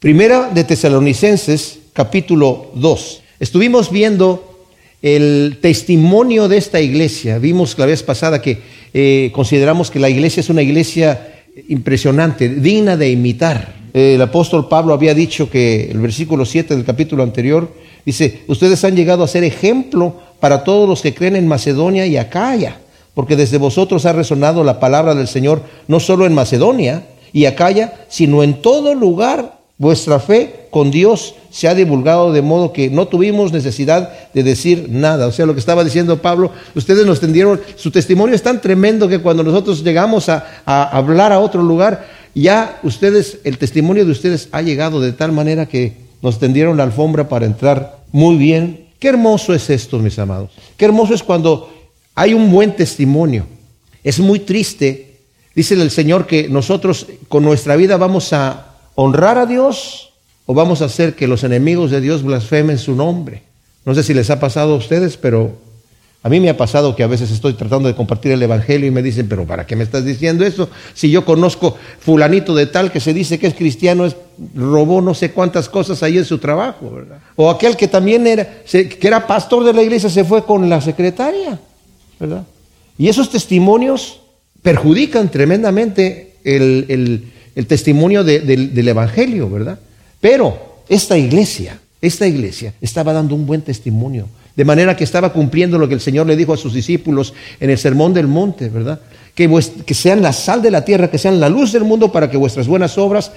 Primera de Tesalonicenses, capítulo 2. Estuvimos viendo el testimonio de esta iglesia. Vimos la vez pasada que eh, consideramos que la iglesia es una iglesia impresionante, digna de imitar. El apóstol Pablo había dicho que el versículo 7 del capítulo anterior dice, ustedes han llegado a ser ejemplo para todos los que creen en Macedonia y Acaya, porque desde vosotros ha resonado la palabra del Señor no solo en Macedonia y Acaya, sino en todo lugar Vuestra fe con Dios se ha divulgado de modo que no tuvimos necesidad de decir nada. O sea, lo que estaba diciendo Pablo, ustedes nos tendieron, su testimonio es tan tremendo que cuando nosotros llegamos a, hablar a otro lugar, ya ustedes, el testimonio de ustedes ha llegado de tal manera que nos tendieron la alfombra para entrar muy bien. Qué hermoso es esto, mis amados. Qué hermoso es cuando hay un buen testimonio. Es muy triste, dice el Señor, que nosotros con nuestra vida vamos a honrar a Dios o vamos a hacer que los enemigos de Dios blasfemen su nombre? No sé si les ha pasado a ustedes, pero a mí me ha pasado que a veces estoy tratando de compartir el Evangelio y me dicen, pero ¿para qué me estás diciendo eso? Si yo conozco fulanito de tal que se dice que es cristiano, es, robó no sé cuántas cosas ahí en su trabajo, ¿verdad? O aquel que también era, que era pastor de la iglesia se fue con la secretaria, ¿verdad? Y esos testimonios perjudican tremendamente el el testimonio del Evangelio, ¿verdad? Pero esta iglesia, esta iglesia estaba dando un buen testimonio, de manera que estaba cumpliendo lo que el Señor le dijo a sus discípulos en el Sermón del Monte, ¿verdad? Que, que sean la sal de la tierra, que sean la luz del mundo para que vuestras buenas obras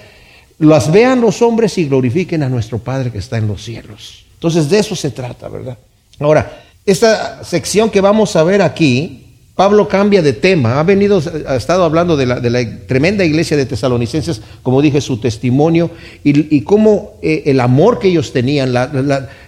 las vean los hombres y glorifiquen a nuestro Padre que está en los cielos. Entonces de eso se trata, ¿verdad? Ahora, esta sección que vamos a ver aquí Pablo cambia de tema, ha venido, ha estado hablando de la, tremenda iglesia de tesalonicenses, como dije, su testimonio y, cómo eh, el amor que ellos tenían,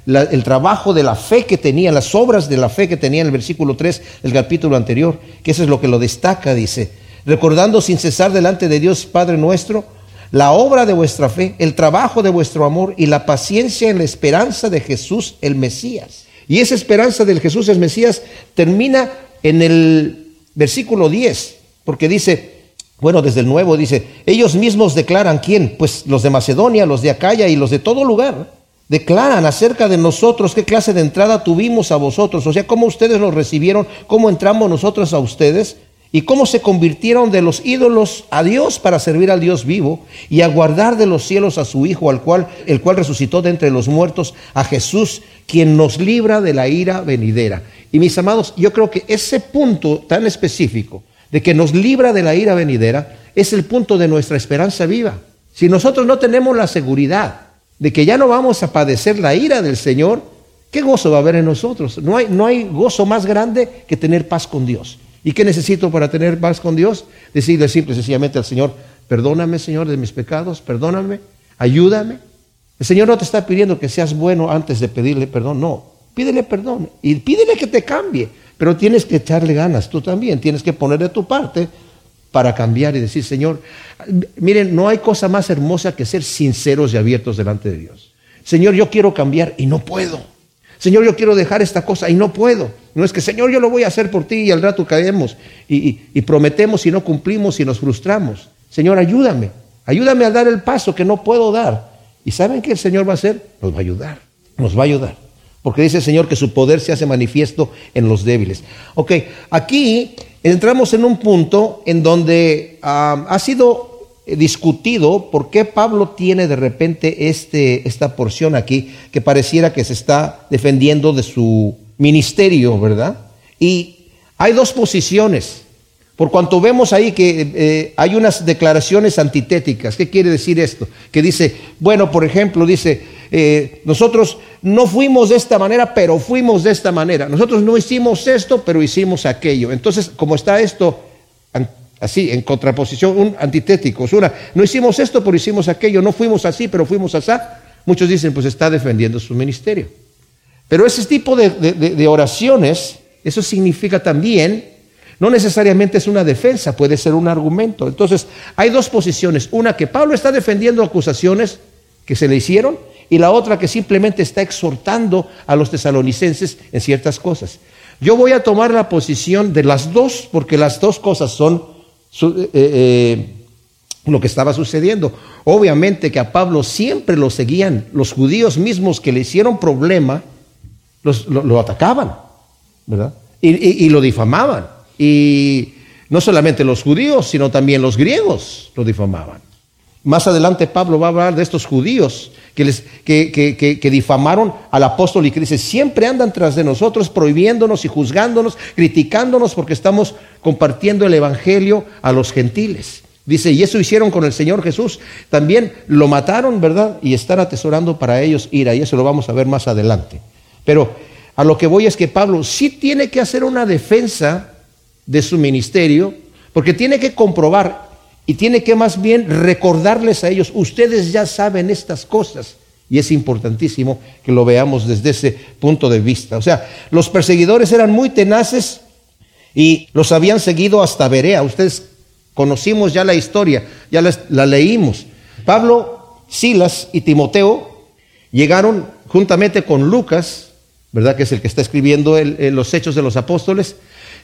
el trabajo de la fe que tenían, las obras de la fe que tenían, el versículo 3 del capítulo anterior, que eso es lo que lo destaca, dice, recordando sin cesar delante de Dios Padre nuestro, la obra de vuestra fe, el trabajo de vuestro amor y la paciencia en la esperanza de Jesús el Mesías. Y esa esperanza del Jesús el Mesías termina en el versículo 10, porque dice, bueno, desde el nuevo dice, ellos mismos declaran quién, pues los de Macedonia, los de Acaya y los de todo lugar, declaran acerca de nosotros qué clase de entrada tuvimos a vosotros, o sea, cómo ustedes nos recibieron, cómo entramos nosotros a ustedes y cómo se convirtieron de los ídolos a Dios para servir al Dios vivo y a guardar de los cielos a su Hijo, al cual, el cual resucitó de entre los muertos, a Jesús, quien nos libra de la ira venidera. Y mis amados, yo creo que ese punto tan específico de que nos libra de la ira venidera es el punto de nuestra esperanza viva. Si nosotros no tenemos la seguridad de que ya no vamos a padecer la ira del Señor, ¿qué gozo va a haber en nosotros? No hay, no hay gozo más grande que tener paz con Dios. ¿Y qué necesito para tener paz con Dios? Decirle simple y sencillamente al Señor, perdóname Señor de mis pecados, perdóname, ayúdame. El Señor no te está pidiendo que seas bueno antes de pedirle perdón, no. Pídele perdón y pídele que te cambie, pero tienes que echarle ganas tú también, tienes que poner de tu parte para cambiar y decir, Señor, miren, no hay cosa más hermosa que ser sinceros y abiertos delante de Dios. Señor, yo quiero cambiar y no puedo. Señor, yo quiero dejar esta cosa y no puedo. No es que, Señor, yo lo voy a hacer por ti y al rato caemos y, prometemos y no cumplimos y nos frustramos. Señor, ayúdame. Ayúdame a dar el paso que no puedo dar. ¿Y saben qué el Señor va a hacer? Nos va a ayudar. Nos va a ayudar. Porque dice el Señor que su poder se hace manifiesto en los débiles. Ok, aquí entramos en un punto en donde ah, ha sido discutido por qué Pablo tiene de repente este, esta porción aquí que pareciera que se está defendiendo de su ministerio, ¿verdad? Y hay dos posiciones. Por cuanto vemos ahí que eh, hay unas declaraciones antitéticas. ¿Qué quiere decir esto? Que dice, bueno, por ejemplo, dice, eh, nosotros no fuimos de esta manera, pero fuimos de esta manera. Nosotros no hicimos esto, pero hicimos aquello. Entonces, como está esto así, en contraposición, un antitético, una, no hicimos esto, pero hicimos aquello, no fuimos así, pero fuimos así. Muchos dicen, pues está defendiendo su ministerio. Pero ese tipo de oraciones, eso significa también no necesariamente es una defensa, puede ser un argumento. Entonces, hay dos posiciones. Una que Pablo está defendiendo acusaciones que se le hicieron y la otra que simplemente está exhortando a los tesalonicenses en ciertas cosas. Yo voy a tomar la posición de las dos porque las dos cosas son, eh, eh, lo que estaba sucediendo. Obviamente que a Pablo siempre lo seguían. Los judíos mismos que le hicieron problema, lo, atacaban, ¿verdad? Y, y, lo difamaban. Y no solamente los judíos, sino también los griegos lo difamaban. Más adelante Pablo va a hablar de estos judíos que, les, que, que, que, difamaron al apóstol y que dice, siempre andan tras de nosotros prohibiéndonos y juzgándonos, criticándonos porque estamos compartiendo el Evangelio a los gentiles. Dice, y eso hicieron con el Señor Jesús. También lo mataron, ¿verdad? Y están atesorando para ellos ira. Y eso lo vamos a ver más adelante. Pero a lo que voy es que Pablo sí tiene que hacer una defensa de su ministerio, porque tiene que comprobar y tiene que más bien recordarles a ellos, ustedes ya saben estas cosas. Y es importantísimo que lo veamos desde ese punto de vista. O sea, los perseguidores eran muy tenaces y los habían seguido hasta Berea. Ustedes conocimos ya la historia, ya la, leímos. Pablo, Silas y Timoteo llegaron juntamente con Lucas, ¿verdad? Que es el que está escribiendo los hechos de los apóstoles,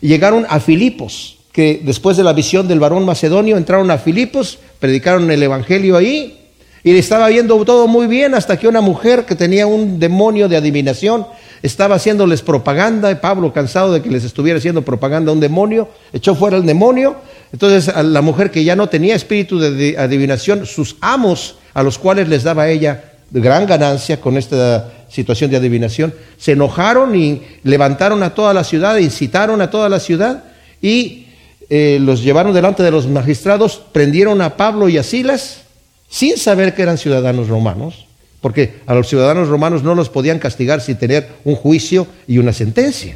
llegaron a Filipos que después de la visión del varón macedonio entraron a Filipos, predicaron el Evangelio ahí, y le estaba viendo todo muy bien hasta que una mujer que tenía un demonio de adivinación estaba haciéndoles propaganda, y Pablo cansado de que les estuviera haciendo propaganda a un demonio, echó fuera el demonio, entonces la mujer que ya no tenía espíritu de adivinación, sus amos a los cuales les daba ella gran ganancia con esta situación de adivinación, se enojaron y levantaron a toda la ciudad, incitaron a toda la ciudad y eh, los llevaron delante de los magistrados, prendieron a Pablo y a Silas sin saber que eran ciudadanos romanos, porque a los ciudadanos romanos no los podían castigar sin tener un juicio y una sentencia.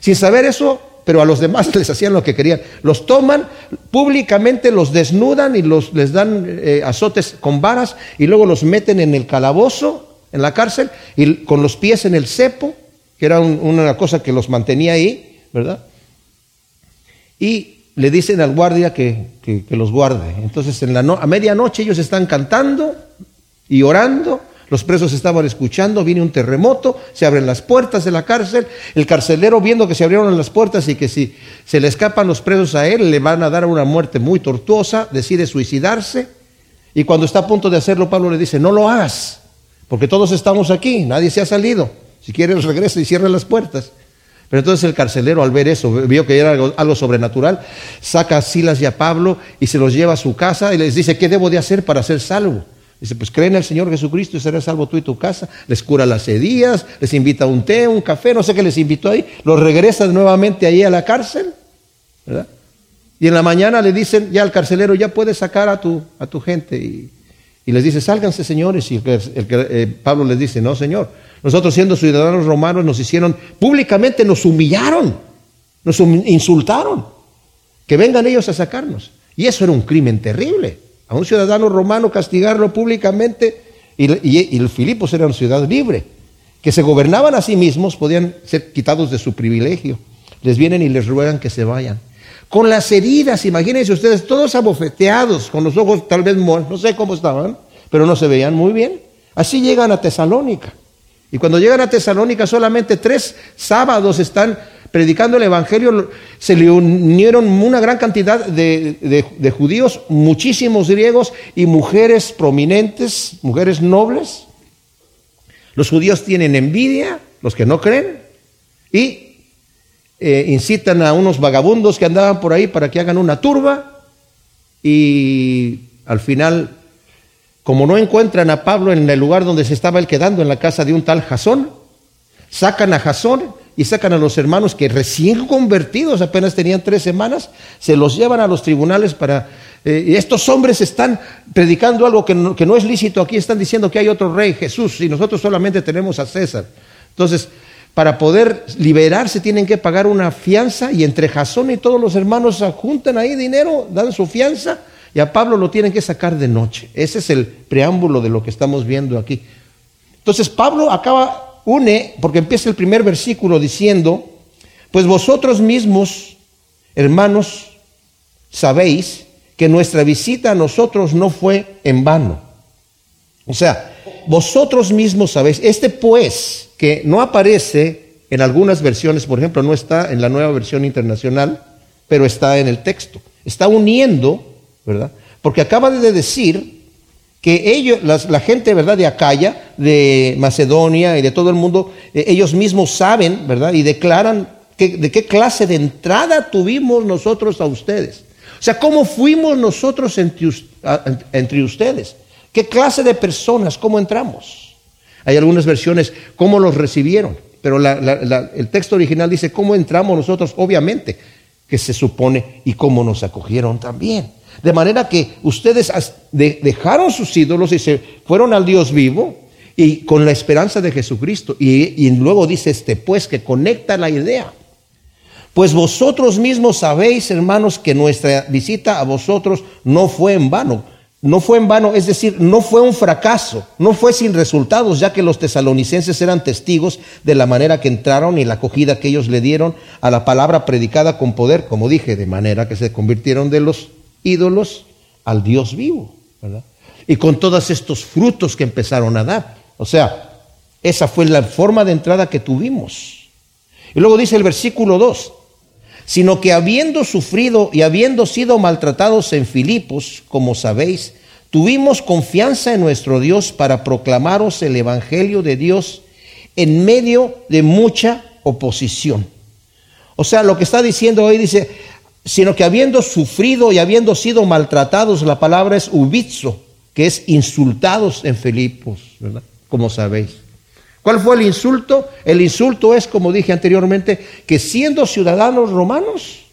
Sin saber eso, pero a los demás les hacían lo que querían. Los toman públicamente, los desnudan y los, les dan eh, azotes con varas y luego los meten en el calabozo, en la cárcel, y con los pies en el cepo, que era una cosa que los mantenía ahí, ¿verdad? Y le dicen al guardia que, los guarde. Entonces en la a medianoche ellos están cantando y orando, los presos estaban escuchando, viene un terremoto, se abren las puertas de la cárcel, el carcelero viendo que se abrieron las puertas y que si se le escapan los presos a él le van a dar una muerte muy tortuosa, decide suicidarse y cuando está a punto de hacerlo Pablo le dice, no lo hagas, porque todos estamos aquí, nadie se ha salido, si quieres regresa y cierra las puertas. Pero entonces el carcelero al ver eso, vio que era algo, sobrenatural, saca a Silas y a Pablo y se los lleva a su casa y les dice, ¿qué debo de hacer para ser salvo? Dice, pues creen en el Señor Jesucristo y serás salvo tú y tu casa. Les cura las hedías, les invita un té, un café, no sé qué les invitó ahí. Los regresa nuevamente ahí a la cárcel, ¿verdad? Y en la mañana le dicen, ya al carcelero, ya puedes sacar a tu, a tu gente. Y, les dice, sálganse señores. Y el, eh, Pablo les dice, no señor, nosotros siendo ciudadanos romanos nos hicieron, públicamente nos humillaron, nos insultaron, que vengan ellos a sacarnos. Y eso era un crimen terrible. A un ciudadano romano castigarlo públicamente, y, los Filipos eran ciudad libre, que se gobernaban a sí mismos, podían ser quitados de su privilegio. Les vienen y les ruegan que se vayan. Con las heridas, imagínense ustedes, todos abofeteados, con los ojos tal vez, no sé cómo estaban, pero no se veían muy bien. Así llegan a Tesalónica. Y cuando llegan a Tesalónica solamente tres sábados están predicando el Evangelio, se le unieron una gran cantidad de, judíos, muchísimos griegos y mujeres prominentes, mujeres nobles. Los judíos tienen envidia, los que no creen, y eh, incitan a unos vagabundos que andaban por ahí para que hagan una turba y al final como no encuentran a Pablo en el lugar donde se estaba él quedando, en la casa de un tal Jasón, sacan a Jasón y sacan a los hermanos que recién convertidos, apenas tenían tres semanas, se los llevan a los tribunales para... Eh, estos hombres están predicando algo que no, que no es lícito aquí, están diciendo que hay otro rey, Jesús, y nosotros solamente tenemos a César. Entonces, para poder liberarse tienen que pagar una fianza y entre Jasón y todos los hermanos juntan ahí dinero, dan su fianza y a Pablo lo tienen que sacar de noche. Ese es el preámbulo de lo que estamos viendo aquí. Entonces Pablo acaba, une, porque empieza el primer versículo diciendo, pues vosotros mismos, hermanos, sabéis que nuestra visita a nosotros no fue en vano. O sea, vosotros mismos sabéis, este pues, que no aparece en algunas versiones, por ejemplo, no está en la nueva versión internacional, pero está en el texto. Está uniendo ¿verdad? Porque acaba de decir que ellos, la gente, ¿verdad?, de Acaya, de Macedonia y de todo el mundo, eh, ellos mismos saben, ¿verdad?, y declaran de qué clase de entrada tuvimos nosotros a ustedes. O sea, ¿cómo fuimos nosotros entre, entre ustedes? ¿Qué clase de personas? ¿Cómo entramos? Hay algunas versiones, ¿cómo los recibieron? Pero el texto original dice, ¿cómo entramos nosotros? Obviamente, que se supone, y cómo nos acogieron también. De manera que ustedes dejaron sus ídolos y se fueron al Dios vivo y con la esperanza de Jesucristo. Y, luego dice este, pues que conecta la idea. Pues vosotros mismos sabéis, hermanos, que nuestra visita a vosotros no fue en vano. No fue en vano, es decir, no fue un fracaso, no fue sin resultados, ya que los tesalonicenses eran testigos de la manera que entraron y la acogida que ellos le dieron a la palabra predicada con poder, como dije, de manera que se convirtieron de los ídolos al Dios vivo, ¿verdad? Y con todos estos frutos que empezaron a dar. O sea, esa fue la forma de entrada que tuvimos. Y luego dice el versículo 2, sino que habiendo sufrido y habiendo sido maltratados en Filipos, como sabéis, tuvimos confianza en nuestro Dios para proclamaros el Evangelio de Dios en medio de mucha oposición. O sea, lo que está diciendo hoy dice, sino que habiendo sufrido y habiendo sido maltratados, la palabra es ubizo, que es insultados en Filipos, ¿verdad? Como sabéis. ¿Cuál fue el insulto? El insulto es, como dije anteriormente, que siendo ciudadanos romanos,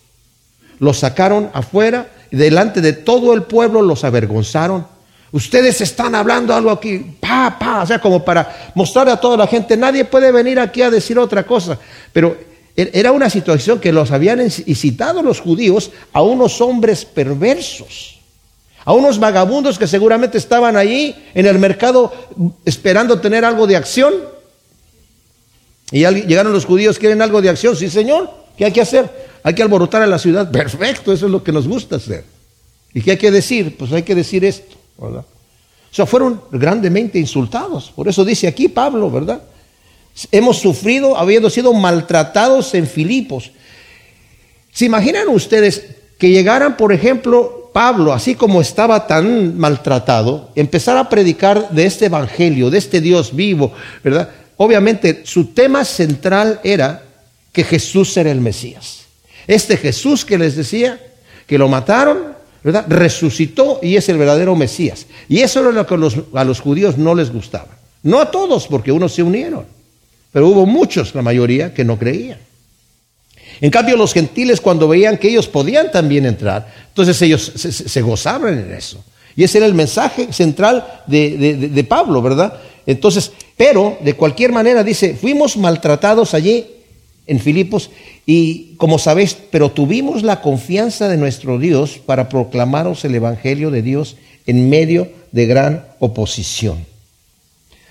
los sacaron afuera y delante de todo el pueblo los avergonzaron. Ustedes están hablando algo aquí, pa, pa, o sea, como para mostrar a toda la gente, nadie puede venir aquí a decir otra cosa. Pero Er, era una situación que los habían incitado los judíos a unos hombres perversos, a unos vagabundos que seguramente estaban allí en el mercado esperando tener algo de acción. Y llegaron los judíos, quieren algo de acción, sí señor, ¿qué hay que hacer? Hay que alborotar a la ciudad, perfecto, eso es lo que nos gusta hacer. ¿Y qué hay que decir? Pues hay que decir esto, ¿verdad? O sea, fueron grandemente insultados. Por eso dice aquí Pablo, ¿verdad? Hemos sufrido habiendo sido maltratados en Filipos. ¿Se imaginan ustedes que llegaran, por ejemplo, Pablo, así como estaba tan maltratado, empezar a predicar de este evangelio, de este Dios vivo, ¿verdad? Obviamente su tema central era que Jesús era el Mesías. Este Jesús que les decía que lo mataron, ¿verdad? Resucitó y es el verdadero Mesías. Y eso era lo que a los judíos no les gustaba. No a todos, porque unos se unieron. Pero hubo muchos, la mayoría, que no creían. En cambio, los gentiles cuando veían que ellos podían también entrar, entonces ellos se, gozaban en eso. Y ese era el mensaje central de, de, Pablo, ¿verdad? Entonces, pero de cualquier manera dice, fuimos maltratados allí en Filipos y como sabéis, pero tuvimos la confianza de nuestro Dios para proclamaros el Evangelio de Dios en medio de gran oposición.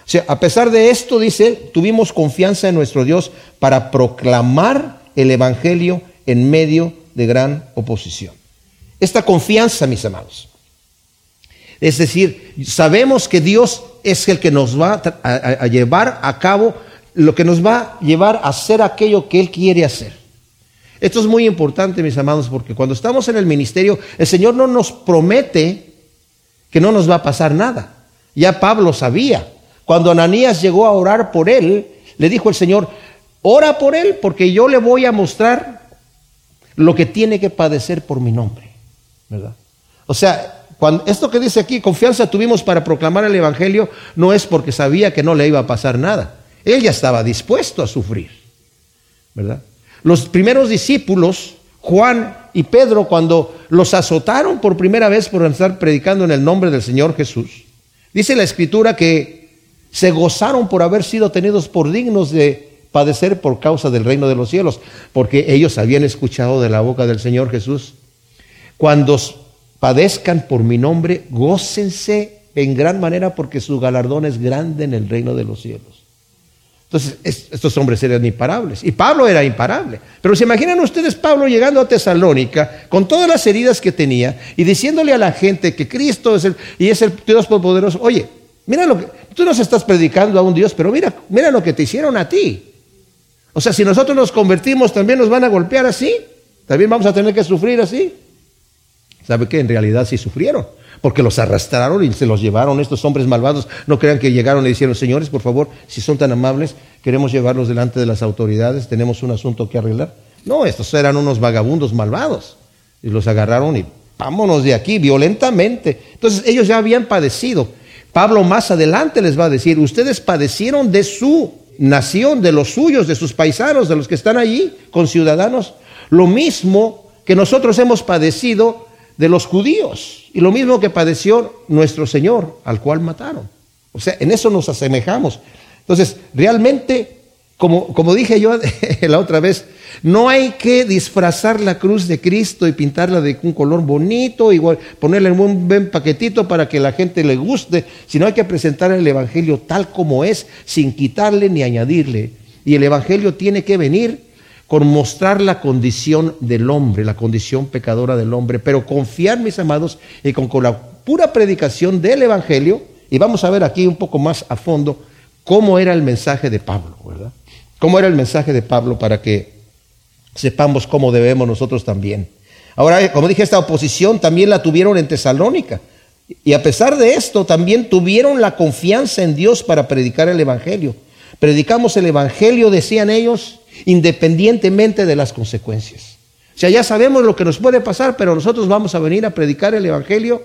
O sea, a pesar de esto, dice, tuvimos confianza en nuestro Dios para proclamar el Evangelio en medio de gran oposición. Esta confianza, mis amados. Es decir, sabemos que Dios es el que nos va a, llevar a cabo lo que nos va a llevar a hacer aquello que Él quiere hacer. Esto es muy importante, mis amados, porque cuando estamos en el ministerio, el Señor no nos promete que no nos va a pasar nada. Ya Pablo sabía cuando Ananías llegó a orar por él, le dijo el Señor, ora por él porque yo le voy a mostrar lo que tiene que padecer por mi nombre. ¿verdad? O sea, esto que dice aquí, confianza tuvimos para proclamar el Evangelio, no es porque sabía que no le iba a pasar nada. Él ya estaba dispuesto a sufrir. ¿verdad? Los primeros discípulos, Juan y Pedro, cuando los azotaron por primera vez por estar predicando en el nombre del Señor Jesús, dice la escritura que se gozaron por haber sido tenidos por dignos de padecer por causa del reino de los cielos, porque ellos habían escuchado de la boca del Señor Jesús. Cuando padezcan por mi nombre, gócense en gran manera porque su galardón es grande en el reino de los cielos. Entonces, estos hombres eran imparables. Y Pablo era imparable. Pero se imaginan ustedes Pablo llegando a Tesalónica con todas las heridas que tenía y diciéndole a la gente que Cristo es el, y es el Dios poderoso. Oye, Mira lo que, tú nos estás predicando a un Dios, pero mira, mira lo que te hicieron a ti. O sea, si nosotros nos convertimos, también nos van a golpear así. También vamos a tener que sufrir así. ¿Sabe qué? En realidad sí sufrieron, porque los arrastraron y se los llevaron. Estos hombres malvados no crean que llegaron y dijeron, señores, por favor, si son tan amables, queremos llevarlos delante de las autoridades, tenemos un asunto que arreglar. No, estos eran unos vagabundos malvados. Y los agarraron y vámonos de aquí violentamente. Entonces ellos ya habían padecido. Pablo más adelante les va a decir, ustedes padecieron de su nación, de los suyos, de sus paisanos, de los que están allí, con ciudadanos, lo mismo que nosotros hemos padecido de los judíos y lo mismo que padeció nuestro Señor, al cual mataron. O sea, en eso nos asemejamos. Entonces, realmente, como, como dije yo la otra vez, no hay que disfrazar la cruz de Cristo y pintarla de un color bonito, igual ponerle un buen paquetito para que la gente le guste, sino hay que presentar el Evangelio tal como es, sin quitarle ni añadirle. Y el Evangelio tiene que venir con mostrar la condición del hombre, la condición pecadora del hombre, pero confiar, mis amados, y con, la pura predicación del Evangelio, y vamos a ver aquí un poco más a fondo cómo era el mensaje de Pablo, ¿verdad? ¿Cómo era el mensaje de Pablo para que sepamos cómo debemos nosotros también. Ahora, como dije, esta oposición también la tuvieron en Tesalónica. Y a pesar de esto, también tuvieron la confianza en Dios para predicar el Evangelio. Predicamos el Evangelio, decían ellos, independientemente de las consecuencias. O sea, ya sabemos lo que nos puede pasar, pero nosotros vamos a venir a predicar el Evangelio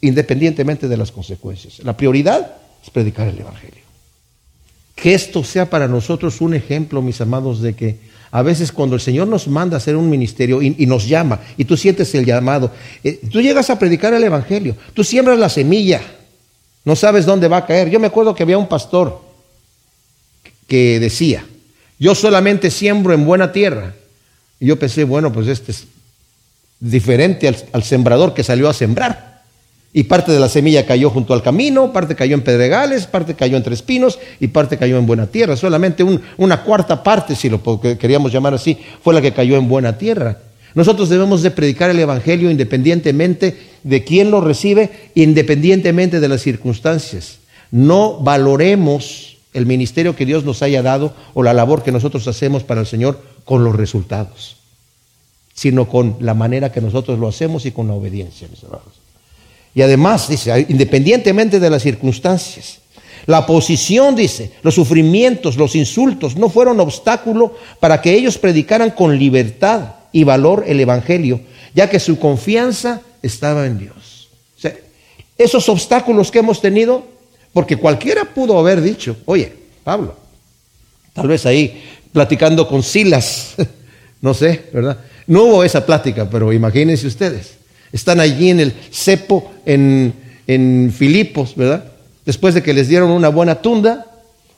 independientemente de las consecuencias. La prioridad es predicar el Evangelio. Que esto sea para nosotros un ejemplo, mis amados, de que a veces cuando el Señor nos manda a hacer un ministerio y, nos llama y tú sientes el llamado, eh, tú llegas a predicar el Evangelio, tú siembras la semilla, no sabes dónde va a caer. Yo me acuerdo que había un pastor que decía, yo solamente siembro en buena tierra. Y yo pensé, bueno, pues este es diferente al sembrador que salió a sembrar. Y parte de la semilla cayó junto al camino, parte cayó en pedregales, parte cayó entre espinos y parte cayó en buena tierra. Solamente una cuarta parte, si lo queríamos llamar así, fue la que cayó en buena tierra. Nosotros debemos de predicar el Evangelio independientemente de quién lo recibe, independientemente de las circunstancias. No valoremos el ministerio que Dios nos haya dado o la labor que nosotros hacemos para el Señor con los resultados, sino con la manera que nosotros lo hacemos y con la obediencia, mis hermanos. Y además, dice, independientemente de las circunstancias, la posición, dice, los sufrimientos, los insultos, no fueron obstáculo para que ellos predicaran con libertad y valor el Evangelio, ya que su confianza estaba en Dios. Esos obstáculos que hemos tenido, porque cualquiera pudo haber dicho, oye, Pablo, tal vez ahí platicando con Silas, no sé, ¿verdad? No hubo esa plática, pero imagínense ustedes. Están allí en el cepo en, en Filipos, ¿verdad? Después de que les dieron una buena tunda.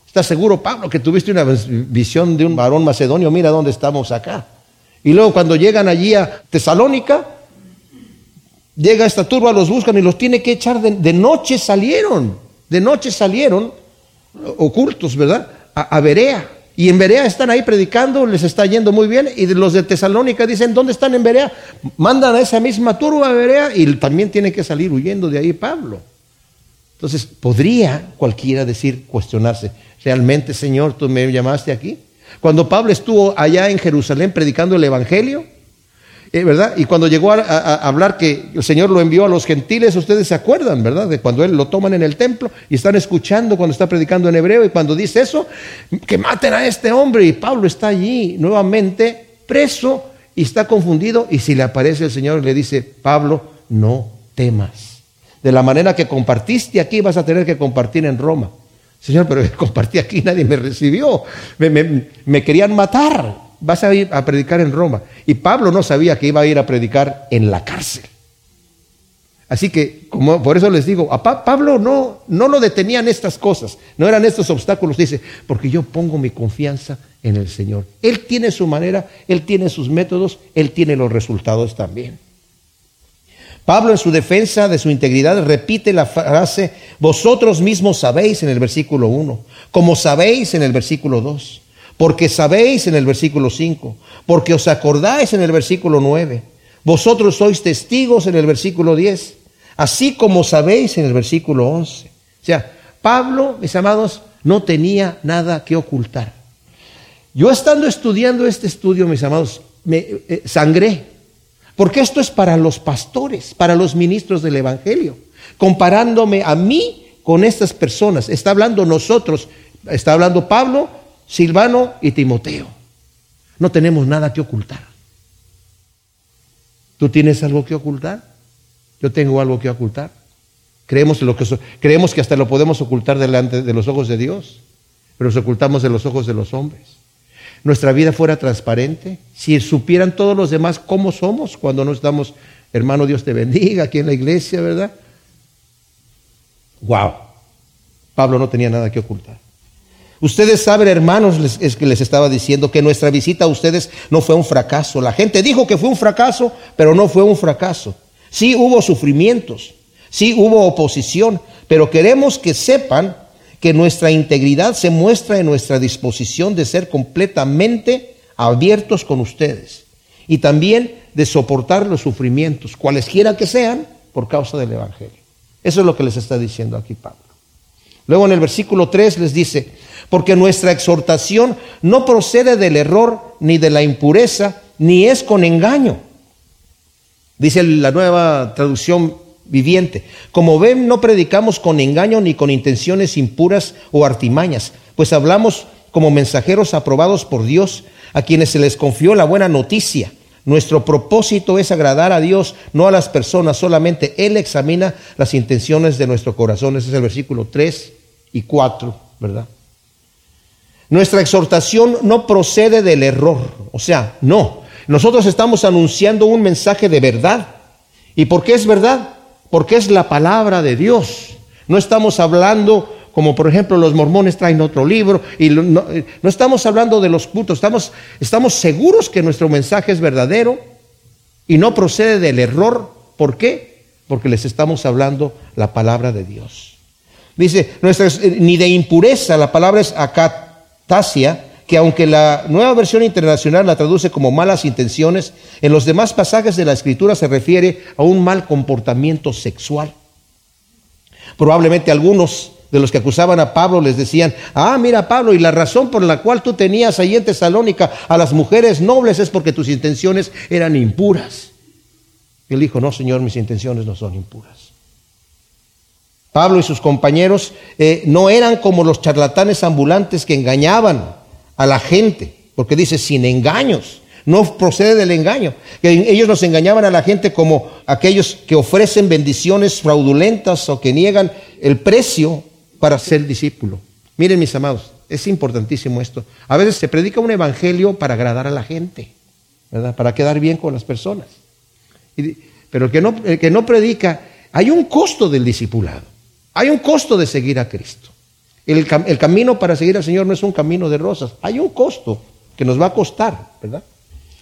¿Estás seguro, Pablo, que tuviste una visión de un varón macedonio? Mira dónde estamos acá. Y luego cuando llegan allí a Tesalónica, llega esta turba, los buscan y los tiene que echar. De, de noche salieron, de noche salieron, ocultos, ¿verdad? A, a Berea. Y en Berea están ahí predicando, les está yendo muy bien. Y los de Tesalónica dicen, ¿dónde están en Berea? Mandan a esa misma turba a Berea y también tiene que salir huyendo de ahí Pablo. Entonces, podría cualquiera decir, cuestionarse, ¿realmente, Señor, tú me llamaste aquí? Cuando Pablo estuvo allá en Jerusalén predicando el Evangelio, eh, ¿verdad? Y cuando llegó a, hablar que el Señor lo envió a los gentiles, ustedes se acuerdan, ¿verdad? De cuando él lo toman en el templo y están escuchando cuando está predicando en hebreo y cuando dice eso, que maten a este hombre y Pablo está allí nuevamente preso y está confundido y si le aparece el Señor le dice, Pablo, no temas. De la manera que compartiste aquí vas a tener que compartir en Roma. Señor, pero compartí aquí, nadie me recibió. me querían matar vas a ir a predicar en Roma. Y Pablo no sabía que iba a ir a predicar en la cárcel. Así que, como por eso les digo, a Pablo no, no lo detenían estas cosas, no eran estos obstáculos. Dice, porque yo pongo mi confianza en el Señor. Él tiene su manera, Él tiene sus métodos, Él tiene los resultados también. Pablo en su defensa de su integridad repite la frase, vosotros mismos sabéis en el versículo 1, como sabéis en el versículo 2. Porque sabéis en el versículo 5, porque os acordáis en el versículo 9, vosotros sois testigos en el versículo 10, así como sabéis en el versículo 11. O sea, Pablo, mis amados, no tenía nada que ocultar. Yo estando estudiando este estudio, mis amados, me eh, sangré Porque esto es para los pastores, para los ministros del Evangelio. Comparándome a mí con estas personas. Está hablando nosotros, está hablando Pablo, Silvano y Timoteo. No tenemos nada que ocultar. ¿Tú tienes algo que ocultar? Yo tengo algo que ocultar. Creemos, lo que, creemos que hasta lo podemos ocultar delante de los ojos de Dios, pero nos ocultamos de los ojos de los hombres. Nuestra vida fuera transparente, si supieran todos los demás cómo somos cuando no estamos, hermano Dios te bendiga aquí en la iglesia, ¿verdad? Wow. Pablo no tenía nada que ocultar. Ustedes saben, hermanos, es que les estaba diciendo que nuestra visita a ustedes no fue un fracaso. La gente dijo que fue un fracaso, pero no fue un fracaso. Sí hubo sufrimientos, sí hubo oposición, pero queremos que sepan que nuestra integridad se muestra en nuestra disposición de ser completamente abiertos con ustedes y también de soportar los sufrimientos, cualesquiera que sean, por causa del Evangelio. Eso es lo que les está diciendo aquí Pablo. Luego en el versículo 3 les dice, porque nuestra exhortación no procede del error ni de la impureza, ni es con engaño. Dice la nueva traducción viviente. Como ven, no predicamos con engaño ni con intenciones impuras o artimañas, pues hablamos como mensajeros aprobados por Dios, a quienes se les confió la buena noticia. Nuestro propósito es agradar a Dios, no a las personas, solamente Él examina las intenciones de nuestro corazón. Ese es el versículo 3 y 4, ¿verdad? Nuestra exhortación no procede del error, o sea, no. Nosotros estamos anunciando un mensaje de verdad. ¿Y por qué es verdad? Porque es la palabra de Dios. No estamos hablando como por ejemplo los mormones traen otro libro, y no, no, estamos hablando de los cultos, estamos, estamos seguros que nuestro mensaje es verdadero y no procede del error. ¿Por qué? Porque les estamos hablando la palabra de Dios. Dice, nuestra, ni de impureza, la palabra es acatasia, que aunque la nueva versión internacional la traduce como malas intenciones, en los demás pasajes de la escritura se refiere a un mal comportamiento sexual. Probablemente algunos de los que acusaban a Pablo les decían, ah, mira Pablo, y la razón por la cual tú tenías ahí en Tesalónica a las mujeres nobles es porque tus intenciones eran impuras. Él dijo, no, Señor, mis intenciones no son impuras. Pablo y sus compañeros eh, no eran como los charlatanes ambulantes que engañaban a la gente, porque dice sin engaños, no procede del engaño. Que ellos nos engañaban a la gente como aquellos que ofrecen bendiciones fraudulentas o que niegan el precio para ser discípulo. Miren mis amados, es importantísimo esto. A veces se predica un evangelio para agradar a la gente. Para quedar bien con las personas. pero el que no, el que no predica, hay un costo del discipulado, hay un costo de seguir a Cristo. El, camino para seguir al Señor no es un camino de rosas, hay un costo que nos va a costar, ¿verdad?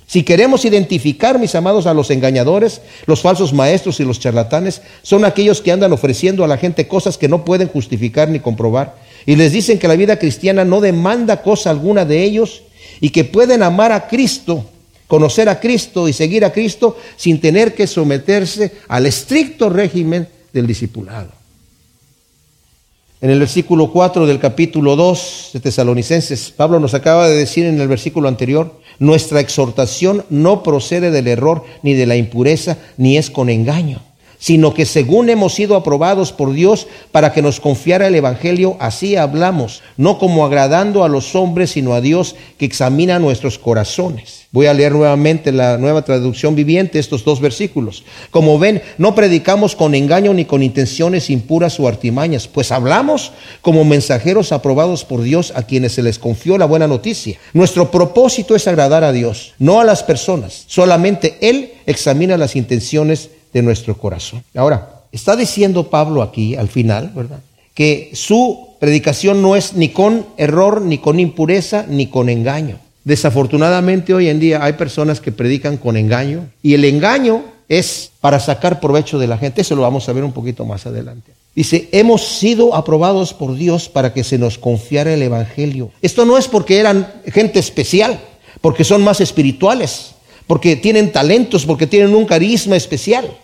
Si queremos identificar, mis amados, a los engañadores, los falsos maestros y los charlatanes, son aquellos que andan ofreciendo a la gente cosas que no pueden justificar ni comprobar. Y les dicen que la vida cristiana no demanda cosa alguna de ellos y que pueden amar a Cristo, conocer a Cristo y seguir a Cristo sin tener que someterse al estricto régimen del discipulado. En el versículo 4 del capítulo 2 de Tesalonicenses, Pablo nos acaba de decir en el versículo anterior, nuestra exhortación no procede del error ni de la impureza, ni es con engaño sino que según hemos sido aprobados por Dios para que nos confiara el Evangelio, así hablamos, no como agradando a los hombres, sino a Dios que examina nuestros corazones. Voy a leer nuevamente la nueva traducción viviente, estos dos versículos. Como ven, no predicamos con engaño ni con intenciones impuras o artimañas, pues hablamos como mensajeros aprobados por Dios a quienes se les confió la buena noticia. Nuestro propósito es agradar a Dios, no a las personas. Solamente Él examina las intenciones de nuestro corazón. Ahora, está diciendo Pablo aquí al final, ¿verdad? Que su predicación no es ni con error, ni con impureza, ni con engaño. Desafortunadamente hoy en día hay personas que predican con engaño y el engaño es para sacar provecho de la gente. Eso lo vamos a ver un poquito más adelante. Dice, hemos sido aprobados por Dios para que se nos confiara el Evangelio. Esto no es porque eran gente especial, porque son más espirituales, porque tienen talentos, porque tienen un carisma especial.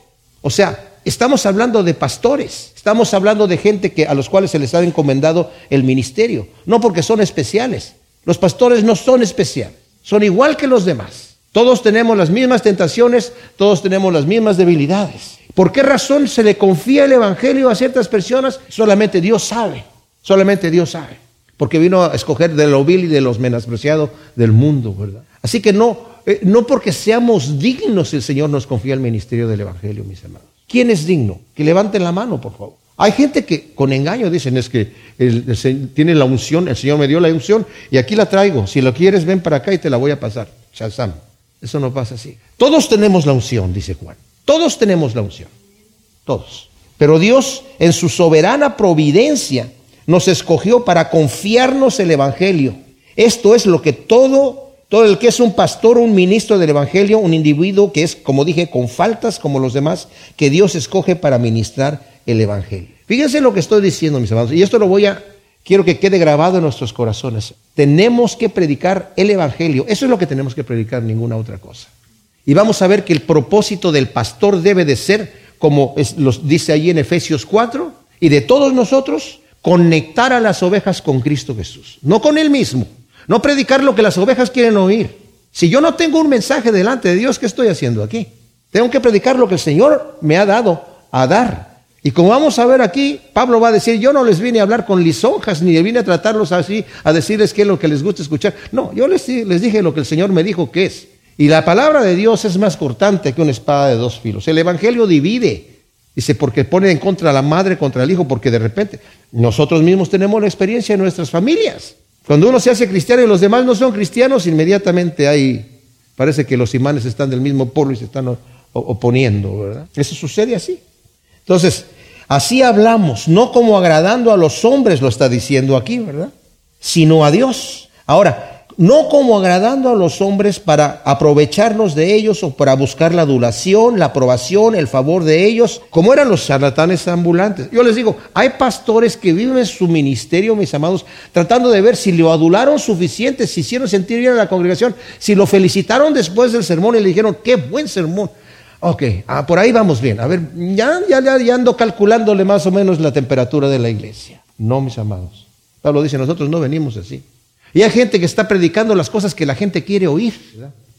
O sea, estamos hablando de pastores, estamos hablando de gente que, a los cuales se les ha encomendado el ministerio, no porque son especiales. Los pastores no son especiales, son igual que los demás. Todos tenemos las mismas tentaciones, todos tenemos las mismas debilidades. ¿Por qué razón se le confía el Evangelio a ciertas personas? Solamente Dios sabe, solamente Dios sabe. Porque vino a escoger de lo vil y de los menospreciados del mundo, ¿verdad? Así que no, eh, no porque seamos dignos el Señor nos confía el ministerio del Evangelio, mis hermanos. ¿Quién es digno? Que levanten la mano, por favor. Hay gente que con engaño dicen es que tiene la unción, el Señor me dio la unción y aquí la traigo. Si lo quieres, ven para acá y te la voy a pasar. Shazam. Eso no pasa así. Todos tenemos la unción, dice Juan. Todos tenemos la unción. Todos. Pero Dios, en su soberana providencia, nos escogió para confiarnos el Evangelio. Esto es lo que todo, todo el que es un pastor, un ministro del Evangelio, un individuo que es, como dije, con faltas como los demás, que Dios escoge para ministrar el Evangelio. Fíjense lo que estoy diciendo, mis hermanos, y esto lo voy a, quiero que quede grabado en nuestros corazones. Tenemos que predicar el Evangelio, eso es lo que tenemos que predicar, ninguna otra cosa. Y vamos a ver que el propósito del pastor debe de ser, como los dice allí en Efesios 4, y de todos nosotros, conectar a las ovejas con Cristo Jesús, no con Él mismo, no predicar lo que las ovejas quieren oír. Si yo no tengo un mensaje delante de Dios, ¿qué estoy haciendo aquí? Tengo que predicar lo que el Señor me ha dado a dar. Y como vamos a ver aquí, Pablo va a decir, yo no les vine a hablar con lisonjas, ni vine a tratarlos así, a decirles qué es lo que les gusta escuchar. No, yo les, dije lo que el Señor me dijo que es. Y la palabra de Dios es más cortante que una espada de dos filos. El Evangelio divide. Dice, porque pone en contra a la madre contra el hijo, porque de repente nosotros mismos tenemos la experiencia en nuestras familias. Cuando uno se hace cristiano y los demás no son cristianos, inmediatamente hay, parece que los imanes están del mismo polo y se están oponiendo, ¿verdad? Eso sucede así. Entonces, así hablamos, no como agradando a los hombres, lo está diciendo aquí, ¿verdad? Sino a Dios. Ahora, no como agradando a los hombres para aprovecharnos de ellos o para buscar la adulación, la aprobación, el favor de ellos, como eran los charlatanes ambulantes. Yo les digo, hay pastores que viven en su ministerio, mis amados, tratando de ver si lo adularon suficiente, si hicieron sentir bien a la congregación, si lo felicitaron después del sermón y le dijeron, qué buen sermón. Ok, ah, por ahí vamos bien. A ver, ya, ya, ya ando calculándole más o menos la temperatura de la iglesia. No, mis amados. Pablo dice, nosotros no venimos así. Y hay gente que está predicando las cosas que la gente quiere oír.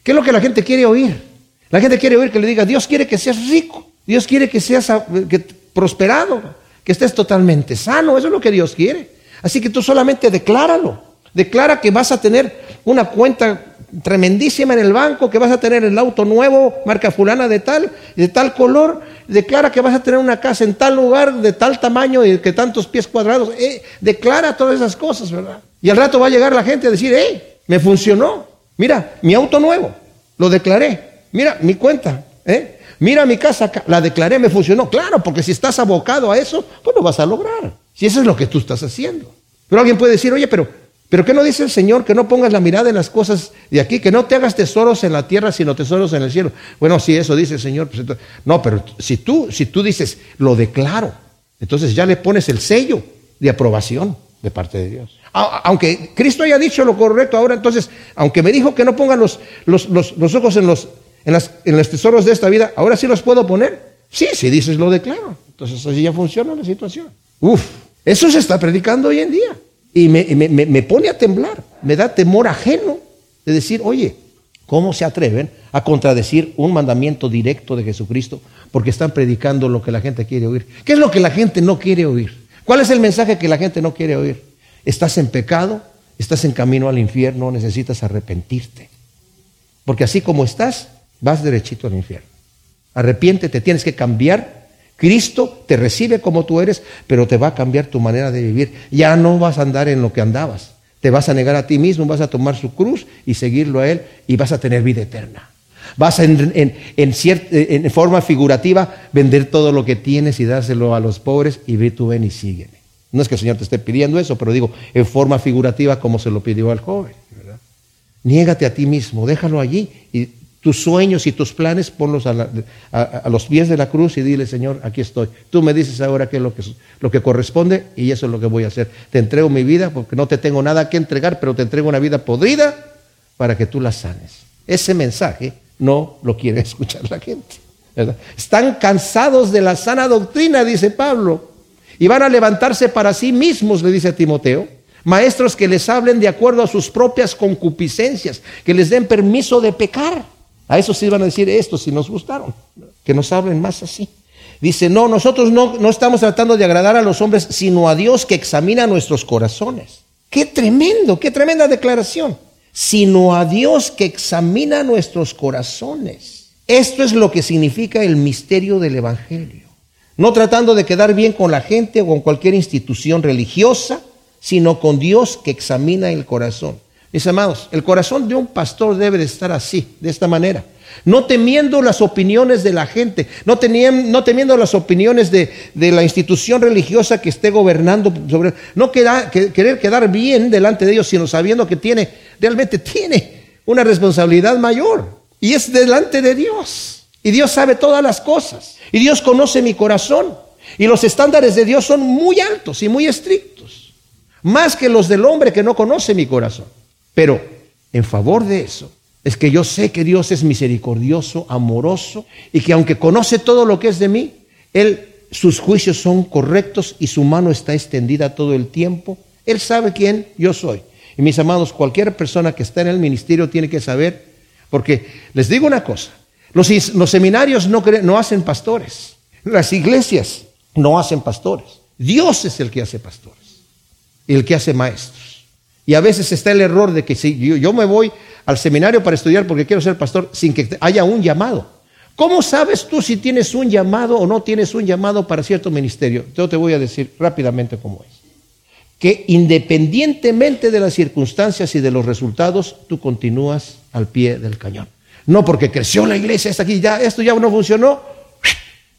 ¿Qué es lo que la gente quiere oír? La gente quiere oír que le diga, Dios quiere que seas rico, Dios quiere que seas que, prosperado, que estés totalmente sano, eso es lo que Dios quiere. Así que tú solamente decláralo. Declara que vas a tener una cuenta tremendísima en el banco, que vas a tener el auto nuevo, marca fulana de tal, de tal color, declara que vas a tener una casa en tal lugar, de tal tamaño y que tantos pies cuadrados, eh, declara todas esas cosas, ¿verdad? Y al rato va a llegar la gente a decir, eh, me funcionó, mira, mi auto nuevo, lo declaré, mira, mi cuenta, ¿eh? Mira mi casa, la declaré, me funcionó. Claro, porque si estás abocado a eso, pues lo vas a lograr. Si eso es lo que tú estás haciendo. Pero alguien puede decir, oye, pero pero ¿qué no dice el Señor? Que no pongas la mirada en las cosas de aquí, que no te hagas tesoros en la tierra, sino tesoros en el cielo. Bueno, si eso dice el Señor. Pues no, pero si tú, si tú dices, lo declaro, entonces ya le pones el sello de aprobación de parte de Dios. Aunque Cristo haya dicho lo correcto ahora, entonces, aunque me dijo que no pongan los, los, ojos en los, en, en los tesoros de esta vida, ahora sí los puedo poner. Sí, si dices lo declaro. Entonces así ya funciona la situación. Uf, eso se está predicando hoy en día. Y me, pone a temblar, me da temor ajeno de decir, oye, ¿cómo se atreven a contradecir un mandamiento directo de Jesucristo porque están predicando lo que la gente quiere oír? ¿Qué es lo que la gente no quiere oír? ¿Cuál es el mensaje que la gente no quiere oír? Estás en pecado, estás en camino al infierno, necesitas arrepentirte. Porque así como estás, vas derechito al infierno. Arrepiéntete, tienes que cambiar Cristo te recibe como tú eres, pero te va a cambiar tu manera de vivir. Ya no vas a andar en lo que andabas. Te vas a negar a ti mismo, vas a tomar su cruz y seguirlo a Él y vas a tener vida eterna. Vas a en, en, forma figurativa vender todo lo que tienes y dárselo a los pobres y ve tú ven y sígueme. No es que el Señor te esté pidiendo eso, pero digo, en forma figurativa como se lo pidió al joven. ¿verdad? Niégate a ti mismo, déjalo allí y tus sueños y tus planes, ponlos a, los pies de la cruz y dile, Señor, aquí estoy. Tú me dices ahora qué es lo que, lo que corresponde y eso es lo que voy a hacer. Te entrego mi vida porque no te tengo nada que entregar, pero te entrego una vida podrida para que tú la sanes. Ese mensaje no lo quiere escuchar la gente. Están cansados de la sana doctrina, dice Pablo, y van a levantarse para sí mismos, le dice a Timoteo. Maestros que les hablen de acuerdo a sus propias concupiscencias, que les den permiso de pecar. A eso sí van a decir esto si nos gustaron, que nos hablen más así. Dice, no, nosotros no, no estamos tratando de agradar a los hombres, sino a Dios que examina nuestros corazones. Qué tremendo, qué tremenda declaración. Sino a Dios que examina nuestros corazones. Esto es lo que significa el misterio del Evangelio. No tratando de quedar bien con la gente o con cualquier institución religiosa, sino con Dios que examina el corazón. Mis amados, el corazón de un pastor debe de estar así, de esta manera no temiendo las opiniones de la gente, no, temiendo las opiniones de, la institución religiosa que esté gobernando sobre, no querer quedar bien delante de ellos, sino sabiendo que tiene, realmente tiene una responsabilidad mayor, y es delante de Dios. Y Dios sabe todas las cosas, y Dios conoce mi corazón, y los estándares de Dios son muy altos y muy estrictos, más que los del hombre que no conoce mi corazón. Pero en favor de eso, es que yo sé que Dios es misericordioso, amoroso, y que aunque conoce todo lo que es de mí, Él, sus juicios son correctos y su mano está extendida todo el tiempo. Él sabe quién yo soy. Y mis amados, cualquier persona que está en el ministerio tiene que saber, porque les digo una cosa, los, seminarios no, no hacen pastores, las iglesias no hacen pastores, Dios es el que hace pastores el que hace maestros. Y a veces está el error de que si yo me voy al seminario para estudiar porque quiero ser pastor sin que haya un llamado. ¿Cómo sabes tú si tienes un llamado o no tienes un llamado para cierto ministerio? Yo te voy a decir rápidamente cómo es. Que independientemente de las circunstancias y de los resultados, tú continúas al pie del cañón. No porque creció la iglesia, está aquí, ya, esto ya no funcionó,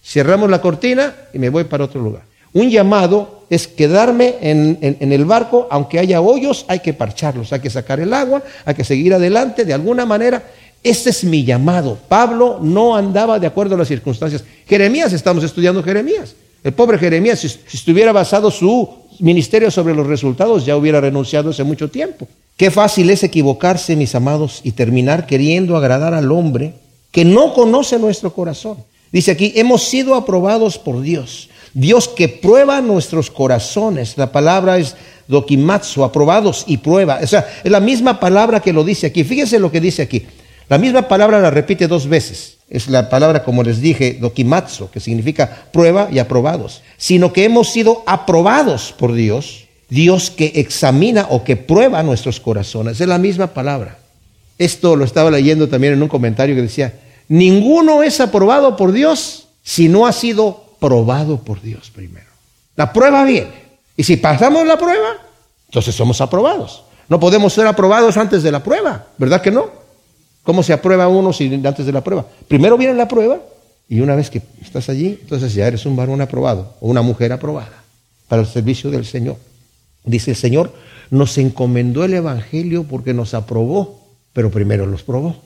cerramos la cortina y me voy para otro lugar. Un llamado es quedarme en, el barco, aunque haya hoyos, hay que parcharlos, hay que sacar el agua, hay que seguir adelante de alguna manera. Ese es mi llamado. Pablo no andaba de acuerdo a las circunstancias. Jeremías, estamos estudiando Jeremías. El pobre Jeremías, si, si estuviera basado su ministerio sobre los resultados, ya hubiera renunciado hace mucho tiempo. Qué fácil es equivocarse, mis amados, y terminar queriendo agradar al hombre que no conoce nuestro corazón. Dice aquí, hemos sido aprobados por Dios. Dios que prueba nuestros corazones. La palabra es dokimatsu, aprobados y prueba. O sea, es la misma palabra que lo dice aquí. Fíjense lo que dice aquí. La misma palabra la repite dos veces. Es la palabra, como les dije, dokimatsu, que significa prueba y aprobados. Sino que hemos sido aprobados por Dios. Dios que examina o que prueba nuestros corazones. Es la misma palabra. Esto lo estaba leyendo también en un comentario que decía, ninguno es aprobado por Dios si no ha sido probado por Dios primero. La prueba viene. Y si pasamos la prueba, entonces somos aprobados. No podemos ser aprobados antes de la prueba, ¿verdad que no? ¿Cómo se aprueba uno si antes de la prueba? Primero viene la prueba y una vez que estás allí, entonces ya eres un varón aprobado o una mujer aprobada para el servicio del Señor. Dice el Señor, nos encomendó el Evangelio porque nos aprobó, pero primero los probó.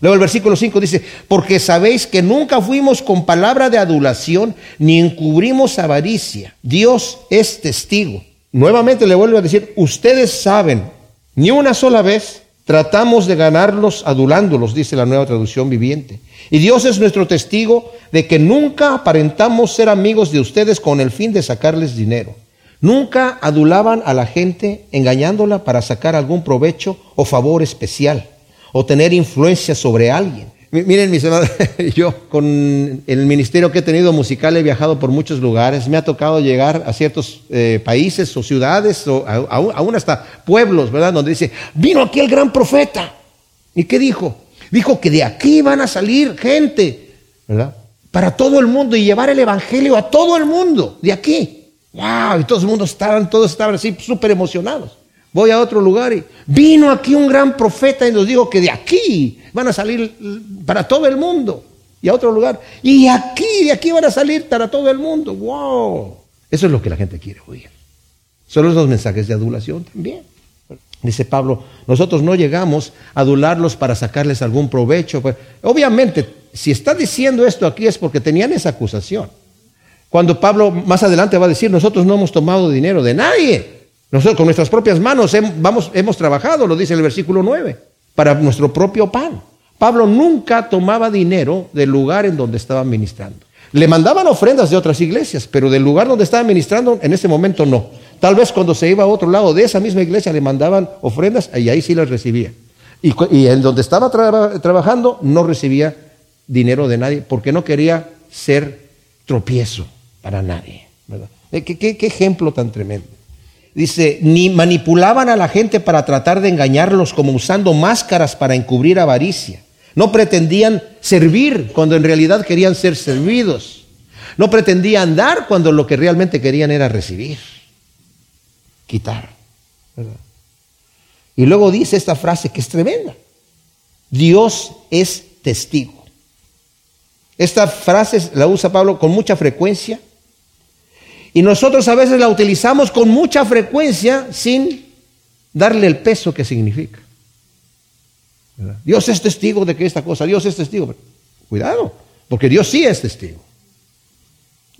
Luego el versículo 5 dice, porque sabéis que nunca fuimos con palabra de adulación ni encubrimos avaricia. Dios es testigo. Nuevamente le vuelvo a decir, ustedes saben, ni una sola vez tratamos de ganarlos adulándolos, dice la nueva traducción viviente. Y Dios es nuestro testigo de que nunca aparentamos ser amigos de ustedes con el fin de sacarles dinero. Nunca adulaban a la gente engañándola para sacar algún provecho o favor especial o tener influencia sobre alguien. Miren, mis hermanos, yo con el ministerio que he tenido musical he viajado por muchos lugares, me ha tocado llegar a ciertos eh, países o ciudades, o aún hasta pueblos, ¿verdad? Donde dice, vino aquí el gran profeta. ¿Y qué dijo? Dijo que de aquí van a salir gente, ¿verdad? Para todo el mundo y llevar el evangelio a todo el mundo, de aquí. ¡Wow! Y todo el mundo estaban, todos estaban así súper emocionados voy a otro lugar y vino aquí un gran profeta y nos dijo que de aquí van a salir para todo el mundo y a otro lugar. Y aquí, de aquí van a salir para todo el mundo. ¡Wow! Eso es lo que la gente quiere oír. Son los mensajes de adulación también. Dice Pablo, nosotros no llegamos a adularlos para sacarles algún provecho. Pues, obviamente, si está diciendo esto aquí es porque tenían esa acusación. Cuando Pablo más adelante va a decir, nosotros no hemos tomado dinero de nadie. Nosotros con nuestras propias manos hemos, trabajado, lo dice el versículo 9, para nuestro propio pan. Pablo nunca tomaba dinero del lugar en donde estaba ministrando. Le mandaban ofrendas de otras iglesias, pero del lugar donde estaba ministrando en ese momento no. Tal vez cuando se iba a otro lado de esa misma iglesia le mandaban ofrendas y ahí sí las recibía. Y, en donde estaba trabajando no recibía dinero de nadie porque no quería ser tropiezo para nadie. Eh, ¿Qué, qué ejemplo tan tremendo? Dice, ni manipulaban a la gente para tratar de engañarlos como usando máscaras para encubrir avaricia. No pretendían servir cuando en realidad querían ser servidos. No pretendían dar cuando lo que realmente querían era recibir, quitar. Y luego dice esta frase que es tremenda. Dios es testigo. Esta frase la usa Pablo con mucha frecuencia y nosotros a veces la utilizamos con mucha frecuencia sin darle el peso que significa. Dios es testigo de que esta cosa, Dios es testigo. Cuidado, porque Dios sí es testigo.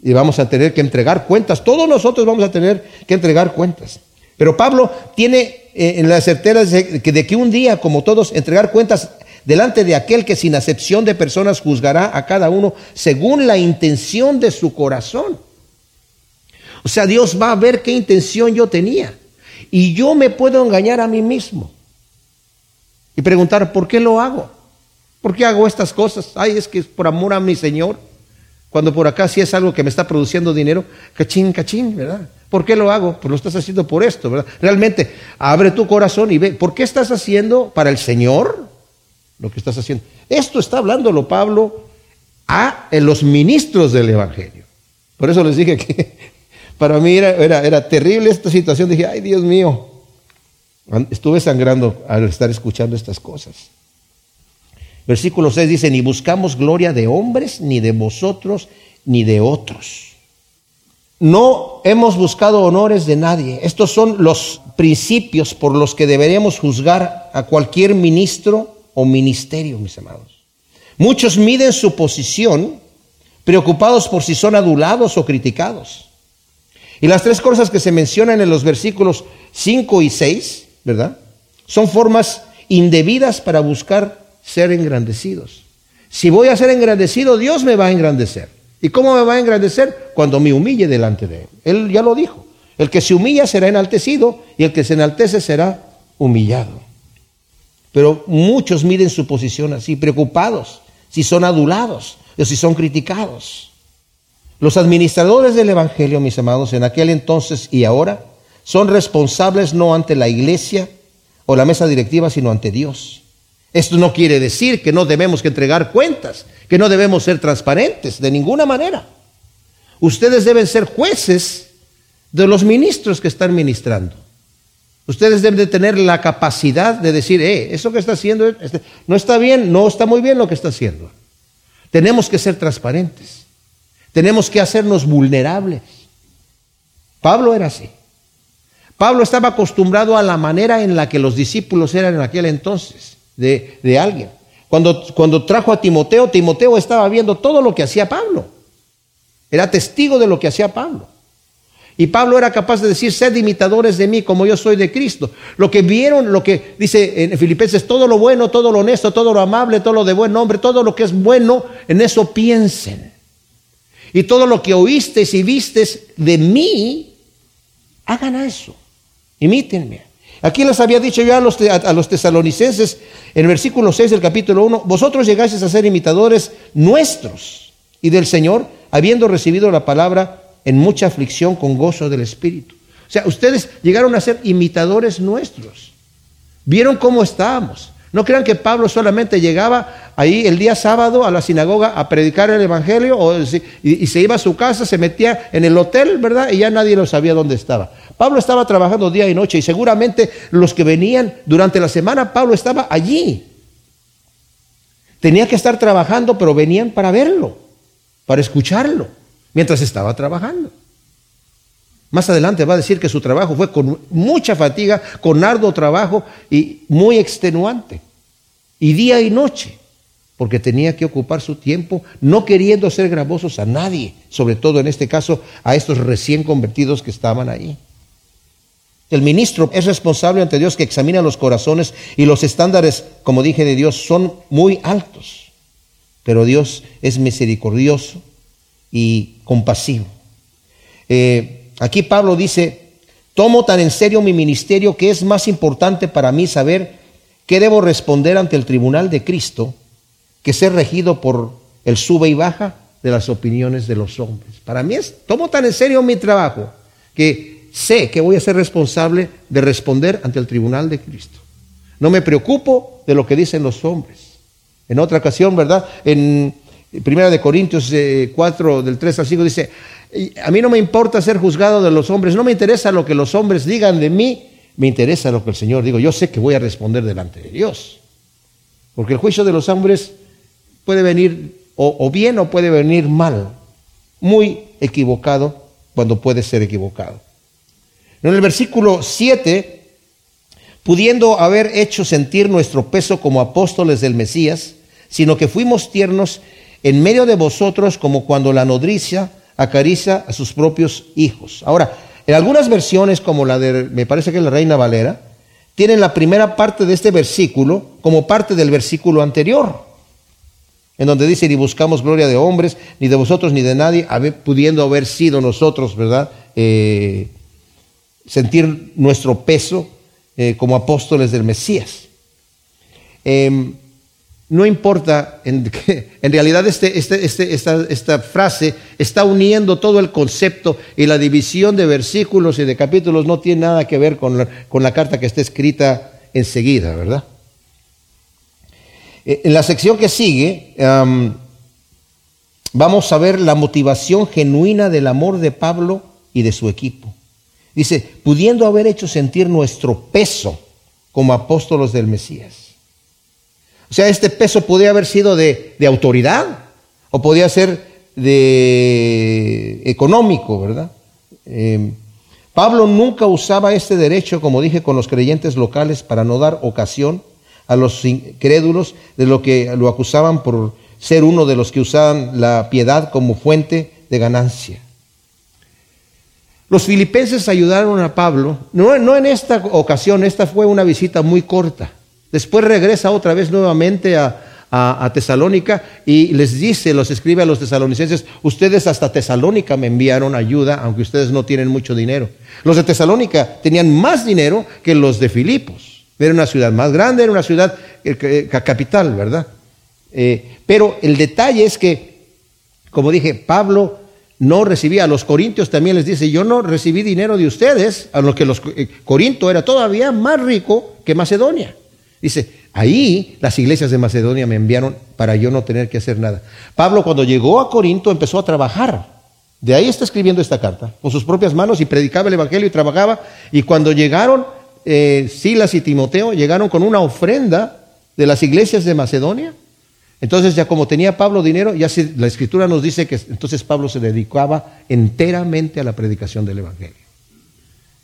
Y vamos a tener que entregar cuentas, todos nosotros vamos a tener que entregar cuentas. Pero Pablo tiene eh, en la certeza de que, de que un día, como todos, entregar cuentas delante de aquel que sin acepción de personas juzgará a cada uno según la intención de su corazón. O sea, Dios va a ver qué intención yo tenía. Y yo me puedo engañar a mí mismo. Y preguntar, ¿por qué lo hago? ¿Por qué hago estas cosas? Ay, es que es por amor a mi Señor. Cuando por acá sí es algo que me está produciendo dinero, cachín, cachín, ¿verdad? ¿Por qué lo hago? Pues lo estás haciendo por esto, ¿verdad? Realmente, abre tu corazón y ve, ¿por qué estás haciendo para el Señor lo que estás haciendo? Esto está hablándolo Pablo a los ministros del Evangelio. Por eso les dije que para mí era, terrible esta situación. Dije, ay Dios mío, estuve sangrando al estar escuchando estas cosas. Versículo 6 dice, ni buscamos gloria de hombres, ni de vosotros, ni de otros. No hemos buscado honores de nadie. Estos son los principios por los que deberíamos juzgar a cualquier ministro o ministerio, mis amados. Muchos miden su posición preocupados por si son adulados o criticados. Y las tres cosas que se mencionan en los versículos 5 y 6, ¿verdad? Son formas indebidas para buscar ser engrandecidos. Si voy a ser engrandecido, Dios me va a engrandecer. ¿Y cómo me va a engrandecer? Cuando me humille delante de Él. Él ya lo dijo. El que se humilla será enaltecido y el que se enaltece será humillado. Pero muchos miden su posición así, preocupados, si son adulados o si son criticados. Los administradores del Evangelio, mis amados, en aquel entonces y ahora, son responsables no ante la iglesia o la mesa directiva, sino ante Dios. Esto no quiere decir que no debemos entregar cuentas, que no debemos ser transparentes, de ninguna manera. Ustedes deben ser jueces de los ministros que están ministrando. Ustedes deben de tener la capacidad de decir, eh, eso que está haciendo este, no está bien, no está muy bien lo que está haciendo. Tenemos que ser transparentes. Tenemos que hacernos vulnerables. Pablo era así. Pablo estaba acostumbrado a la manera en la que los discípulos eran en aquel entonces de, de alguien. Cuando, cuando trajo a Timoteo, Timoteo estaba viendo todo lo que hacía Pablo. Era testigo de lo que hacía Pablo. Y Pablo era capaz de decir, sed imitadores de mí como yo soy de Cristo. Lo que vieron, lo que dice en Filipenses, todo lo bueno, todo lo honesto, todo lo amable, todo lo de buen nombre, todo lo que es bueno, en eso piensen. Y todo lo que oísteis y vistes de mí, hagan eso. Imítenme. Aquí les había dicho yo a los, a los tesalonicenses en el versículo 6 del capítulo 1, vosotros llegáis a ser imitadores nuestros y del Señor, habiendo recibido la palabra en mucha aflicción con gozo del Espíritu. O sea, ustedes llegaron a ser imitadores nuestros. Vieron cómo estábamos. No crean que Pablo solamente llegaba ahí el día sábado a la sinagoga a predicar el Evangelio o, y, se iba a su casa, se metía en el hotel, ¿verdad? Y ya nadie lo sabía dónde estaba. Pablo estaba trabajando día y noche y seguramente los que venían durante la semana, Pablo estaba allí. Tenía que estar trabajando, pero venían para verlo, para escucharlo, mientras estaba trabajando. Más adelante va a decir que su trabajo fue con mucha fatiga, con arduo trabajo y muy extenuante y día y noche, porque tenía que ocupar su tiempo, no queriendo ser gravosos a nadie, sobre todo en este caso a estos recién convertidos que estaban ahí. El ministro es responsable ante Dios que examina los corazones y los estándares, como dije, de Dios son muy altos, pero Dios es misericordioso y compasivo. Eh, aquí Pablo dice, tomo tan en serio mi ministerio que es más importante para mí saber ¿qué debo responder ante el tribunal de Cristo que ser regido por el sube y baja de las opiniones de los hombres? Para mí es, tomo tan en serio mi trabajo que sé que voy a ser responsable de responder ante el tribunal de Cristo. No me preocupo de lo que dicen los hombres. En otra ocasión, ¿verdad? En Primera de Corintios 4, eh, del 3 al 5 dice, a mí no me importa ser juzgado de los hombres, no me interesa lo que los hombres digan de mí, me interesa lo que el Señor diga. Yo sé que voy a responder delante de Dios. Porque el juicio de los hombres puede venir o, bien o puede venir mal, muy equivocado cuando puede ser equivocado. En el versículo 7, pudiendo haber hecho sentir nuestro peso como apóstoles del Mesías, sino que fuimos tiernos en medio de vosotros como cuando la nodriza acaricia a sus propios hijos. Ahora, en algunas versiones, como la de, me parece que es la Reina Valera, tienen la primera parte de este versículo como parte del versículo anterior, en donde dice, ni buscamos gloria de hombres, ni de vosotros, ni de nadie, pudiendo haber sido nosotros, ¿verdad? Eh, sentir nuestro peso eh, como apóstoles del Mesías. Em, no importa, en, en realidad este, este, este, esta, esta, frase está uniendo todo el concepto y la división de versículos y de capítulos no tiene nada que ver con la, con la carta que está escrita enseguida, ¿verdad? Eh, en la sección que sigue vamos a ver la motivación genuina del amor de Pablo y de su equipo. Dice, pudiendo haber hecho sentir nuestro peso como apóstolos del Mesías. O sea, este peso podía haber sido de, autoridad o podía ser de económico, ¿verdad? Em, Pablo nunca usaba este derecho, como dije, con los creyentes locales para no dar ocasión a los incrédulos de lo que lo acusaban por ser uno de los que usaban la piedad como fuente de ganancia. Los filipenses ayudaron a Pablo, no, no en esta ocasión, esta fue una visita muy corta. Después regresa otra vez nuevamente a, Tesalónica y les dice, los escribe a los tesalonicenses, ustedes hasta Tesalónica me enviaron ayuda, aunque ustedes no tienen mucho dinero. Los de Tesalónica tenían más dinero que los de Filipos. Era una ciudad más grande, era una ciudad eh, capital, ¿verdad? Eh, pero el detalle es que, como dije, Pablo no recibía, a los corintios también les dice, yo no recibí dinero de ustedes, a lo que los eh, Corinto era todavía más rico que Macedonia. Dice, ahí las iglesias de Macedonia me enviaron para yo no tener que hacer nada. Pablo cuando llegó a Corinto empezó a trabajar. De ahí está escribiendo esta carta, con sus propias manos y predicaba el Evangelio y trabajaba. Y cuando llegaron eh, Silas y Timoteo, llegaron con una ofrenda de las iglesias de Macedonia. Entonces ya como tenía Pablo dinero, ya la escritura nos dice que entonces Pablo se dedicaba enteramente a la predicación del Evangelio.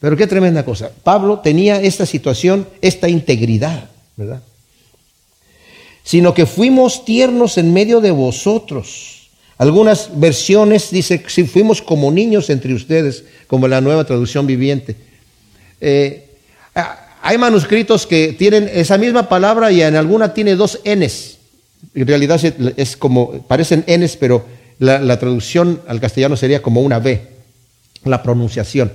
Pero qué tremenda cosa. Pablo tenía esta situación, esta integridad. Sino que fuimos tiernos en medio de vosotros. Algunas versiones dice si fuimos como niños entre ustedes, como la nueva traducción viviente. Eh, hay manuscritos que tienen esa misma palabra y en alguna tiene dos Ns. En realidad es como, parecen Ns, pero la, la traducción al castellano sería como una B, la pronunciación.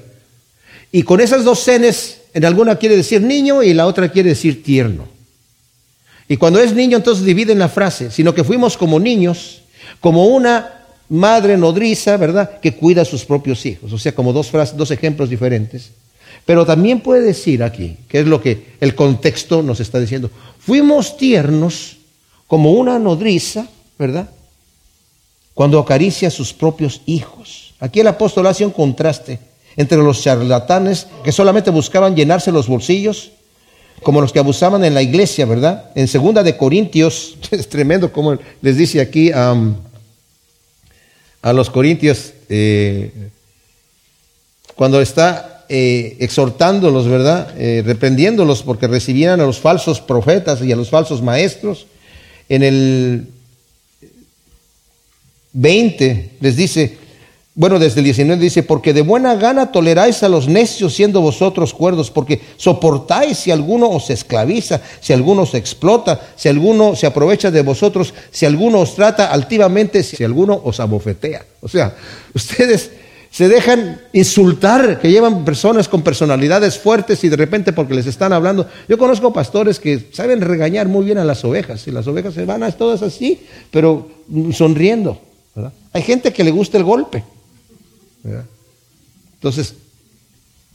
Y con esas dos Ns en alguna quiere decir niño y la otra quiere decir tierno. Y cuando es niño, entonces dividen la frase, sino que fuimos como niños, como una madre nodriza, ¿verdad?, que cuida a sus propios hijos. O sea, como dos, frases, dos ejemplos diferentes. Pero también puede decir aquí, que es lo que el contexto nos está diciendo, fuimos tiernos como una nodriza, ¿verdad? Cuando acaricia a sus propios hijos. Aquí el apóstol hace un contraste entre los charlatanes que solamente buscaban llenarse los bolsillos, como los que abusaban en la iglesia, ¿verdad? En segunda de Corintios, es tremendo como les dice aquí a los corintios, eh, cuando está eh, exhortándolos, ¿verdad? Eh, reprendiéndolos porque recibían a los falsos profetas y a los falsos maestros. En el 20 les dice, bueno, desde el 19 dice, porque de buena gana toleráis a los necios siendo vosotros cuerdos, porque soportáis si alguno os esclaviza, si alguno os explota, si alguno se aprovecha de vosotros, si alguno os trata altivamente, si alguno os abofetea. O sea, ustedes se dejan insultar, que llevan personas con personalidades fuertes y de repente porque les están hablando. Yo conozco pastores que saben regañar muy bien a las ovejas y las ovejas se van a todas así, pero sonriendo. Hay gente que le gusta el golpe. Entonces,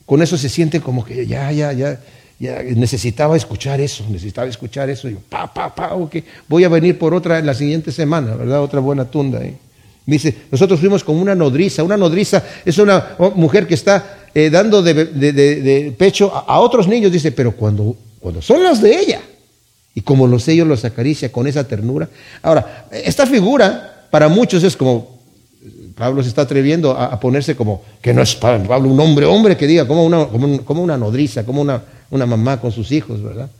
con eso se siente como que ya, ya, ya, ya necesitaba escuchar eso, necesitaba escuchar eso. Y pa, pa, pa, voy a venir por otra la siguiente semana, ¿verdad? Otra buena tunda. Dice, nosotros fuimos como una nodriza. Una nodriza es una mujer que está eh, dando de, pecho a, otros niños. Dice, pero cuando, cuando son los de ella, y como los ellos los acaricia con esa ternura. Ahora, esta figura para muchos es como, Pablo se está atreviendo a, ponerse como, que no es Pablo un hombre, hombre que diga, como una, como, una nodriza, como una, una mamá con sus hijos, ¿verdad?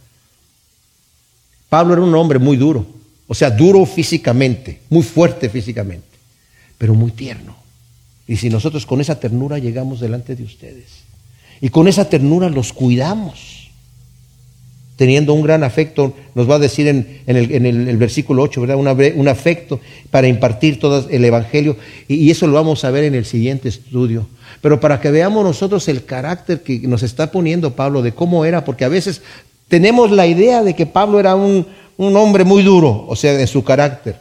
Pablo era un hombre muy duro, o sea, duro físicamente, muy fuerte físicamente pero muy tierno. Y si nosotros con esa ternura llegamos delante de ustedes y con esa ternura los cuidamos, teniendo un gran afecto, nos va a decir en, el, versículo 8, ¿verdad? un afecto para impartir todo el Evangelio, y, eso lo vamos a ver en el siguiente estudio. Pero para que veamos nosotros el carácter que nos está poniendo Pablo de cómo era, porque a veces tenemos la idea de que Pablo era un, un hombre muy duro, o sea, en su carácter.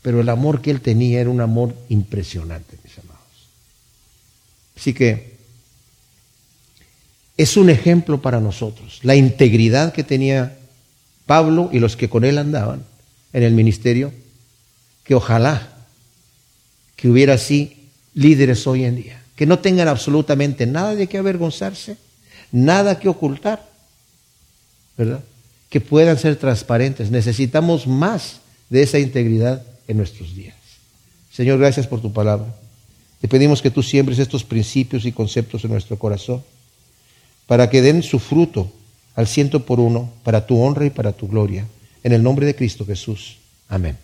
Pero el amor que él tenía era un amor impresionante, mis amados. Así que es un ejemplo para nosotros. La integridad que tenía Pablo y los que con él andaban en el ministerio, que ojalá que hubiera así líderes hoy en día, que no tengan absolutamente nada de qué avergonzarse, nada que ocultar, ¿verdad? Que puedan ser transparentes. Necesitamos más de esa integridad en nuestros días. Señor, gracias por tu palabra. Te pedimos que tú siembres estos principios y conceptos en nuestro corazón para que den su fruto al ciento por uno para tu honra y para tu gloria. En el nombre de Cristo Jesús. Amén.